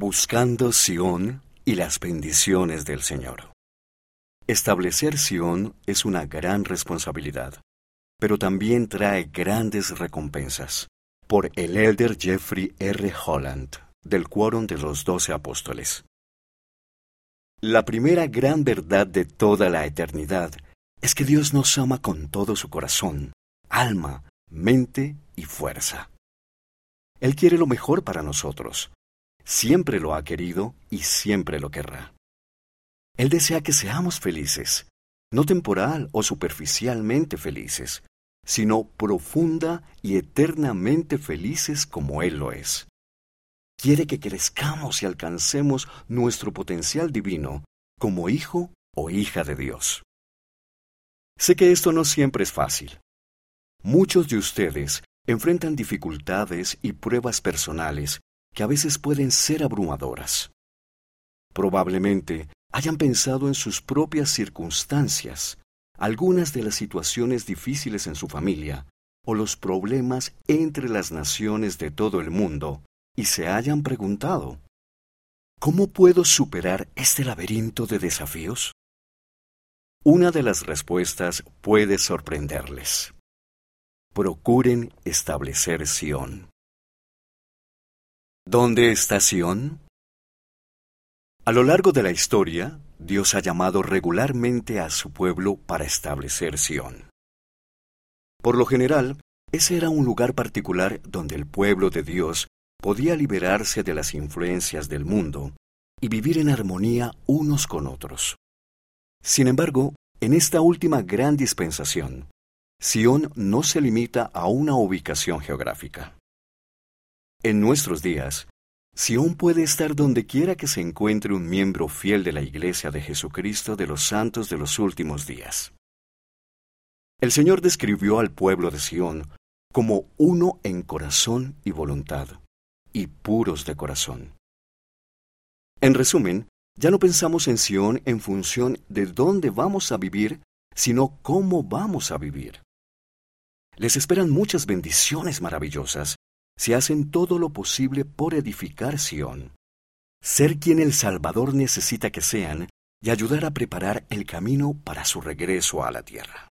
Buscando Sión y las bendiciones del Señor. Establecer Sión es una gran responsabilidad, pero también trae grandes recompensas. Por el elder Jeffrey R. Holland, del Quórum de los Doce Apóstoles. La primera gran verdad de toda la eternidad es que Dios nos ama con todo su corazón, alma, mente y fuerza. Él quiere lo mejor para nosotros. Siempre lo ha querido y siempre lo querrá. Él desea que seamos felices, no temporal o superficialmente felices, sino profunda y eternamente felices como Él lo es. Quiere que crezcamos y alcancemos nuestro potencial divino como hijo o hija de Dios. Sé que esto no siempre es fácil. Muchos de ustedes enfrentan dificultades y pruebas personales que a veces pueden ser abrumadoras. Probablemente hayan pensado en sus propias circunstancias, algunas de las situaciones difíciles en su familia o los problemas entre las naciones de todo el mundo y se hayan preguntado, ¿cómo puedo superar este laberinto de desafíos? Una de las respuestas puede sorprenderles procuren establecer Sión. ¿Dónde está Sión? A lo largo de la historia, Dios ha llamado regularmente a su pueblo para establecer Sión. Por lo general, ese era un lugar particular donde el pueblo de Dios podía liberarse de las influencias del mundo y vivir en armonía unos con otros. Sin embargo, en esta última gran dispensación, Sión no se limita a una ubicación geográfica. En nuestros días, Sión puede estar donde quiera que se encuentre un miembro fiel de la Iglesia de Jesucristo de los Santos de los últimos días. El Señor describió al pueblo de Sión como uno en corazón y voluntad, y puros de corazón. En resumen, ya no pensamos en Sión en función de dónde vamos a vivir, sino cómo vamos a vivir. Les esperan muchas bendiciones maravillosas si hacen todo lo posible por edificar Sión, ser quien el Salvador necesita que sean y ayudar a preparar el camino para su regreso a la tierra.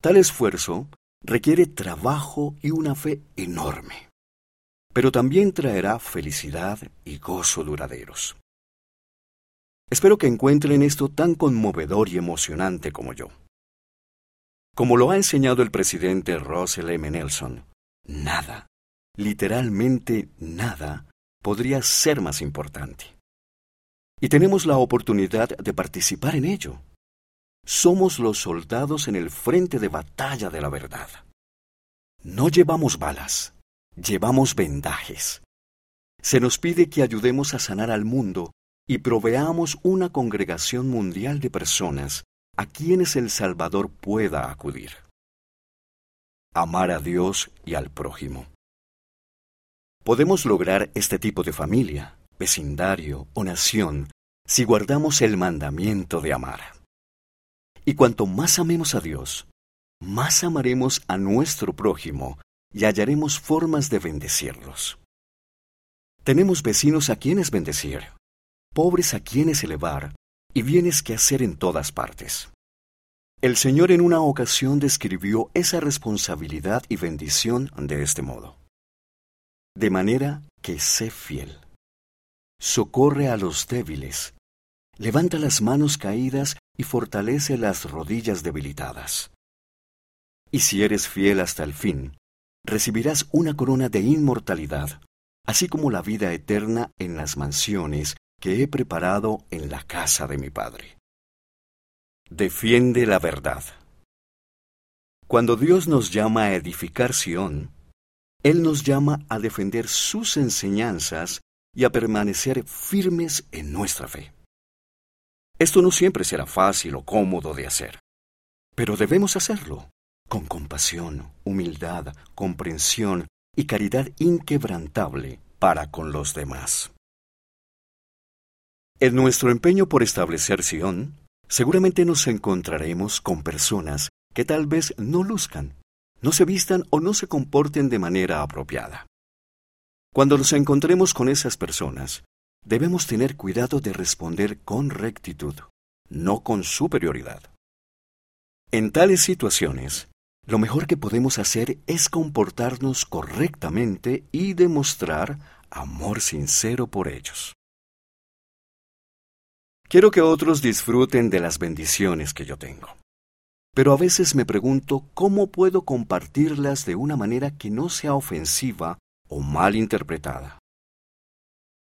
Tal esfuerzo requiere trabajo y una fe enorme, pero también traerá felicidad y gozo duraderos. Espero que encuentren esto tan conmovedor y emocionante como yo. Como lo ha enseñado el presidente Russell M. Nelson, nada, literalmente nada, podría ser más importante. Y tenemos la oportunidad de participar en ello. Somos los soldados en el frente de batalla de la verdad. No llevamos balas, llevamos vendajes. Se nos pide que ayudemos a sanar al mundo y proveamos una congregación mundial de personas a quienes el Salvador pueda acudir. Amar a Dios y al prójimo. Podemos lograr este tipo de familia, vecindario o nación si guardamos el mandamiento de amar. Y cuanto más amemos a Dios, más amaremos a nuestro prójimo y hallaremos formas de bendecirlos. Tenemos vecinos a quienes bendecir, pobres a quienes elevar y bienes que hacer en todas partes. El Señor en una ocasión describió esa responsabilidad y bendición de este modo. De manera que sé fiel. Socorre a los débiles. Levanta las manos caídas y fortalece las rodillas debilitadas. Y si eres fiel hasta el fin, recibirás una corona de inmortalidad, así como la vida eterna en las mansiones que he preparado en la casa de mi Padre. Defiende la verdad. Cuando Dios nos llama a edificar Sión, Él nos llama a defender sus enseñanzas y a permanecer firmes en nuestra fe. Esto no siempre será fácil o cómodo de hacer, pero debemos hacerlo con compasión, humildad, comprensión y caridad inquebrantable para con los demás. En nuestro empeño por establecer Sion, seguramente nos encontraremos con personas que tal vez no luzcan, no se vistan o no se comporten de manera apropiada. Cuando nos encontremos con esas personas, debemos tener cuidado de responder con rectitud, no con superioridad. En tales situaciones, lo mejor que podemos hacer es comportarnos correctamente y demostrar amor sincero por ellos. Quiero que otros disfruten de las bendiciones que yo tengo. Pero a veces me pregunto cómo puedo compartirlas de una manera que no sea ofensiva o mal interpretada.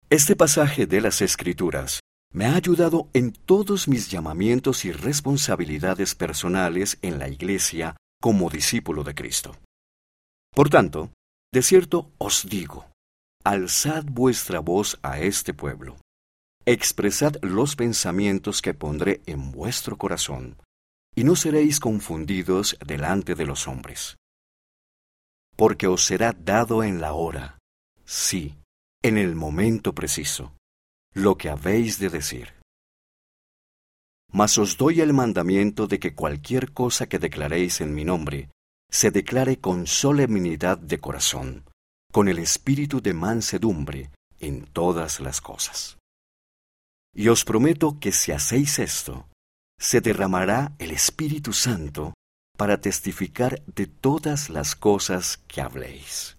Este pasaje de las Escrituras me ha ayudado en todos mis llamamientos y responsabilidades personales en la Iglesia como discípulo de Cristo. Por tanto, de cierto os digo, alzad vuestra voz a este pueblo, expresad los pensamientos que pondré en vuestro corazón, y no seréis confundidos delante de los hombres. Porque os será dado en la hora, sí, en el momento preciso, lo que habéis de decir. Mas os doy el mandamiento de que cualquier cosa que declaréis en mi nombre, se declare con solemnidad de corazón, con el espíritu de mansedumbre en todas las cosas. Y os prometo que si hacéis esto, se derramará el Espíritu Santo para testificar de todas las cosas que habléis.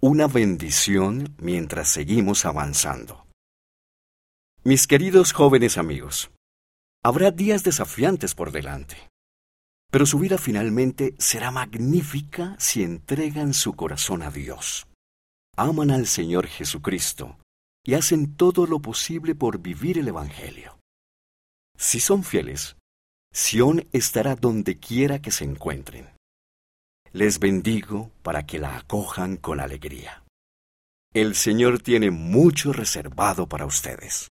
Una bendición mientras seguimos avanzando. Mis queridos jóvenes amigos, Habrá días desafiantes por delante, pero su vida finalmente será magnífica si entregan su corazón a Dios. Aman al Señor Jesucristo y hacen todo lo posible por vivir el Evangelio. Si son fieles, Sión estará donde quiera que se encuentren. Les bendigo para que la acojan con alegría. El Señor tiene mucho reservado para ustedes.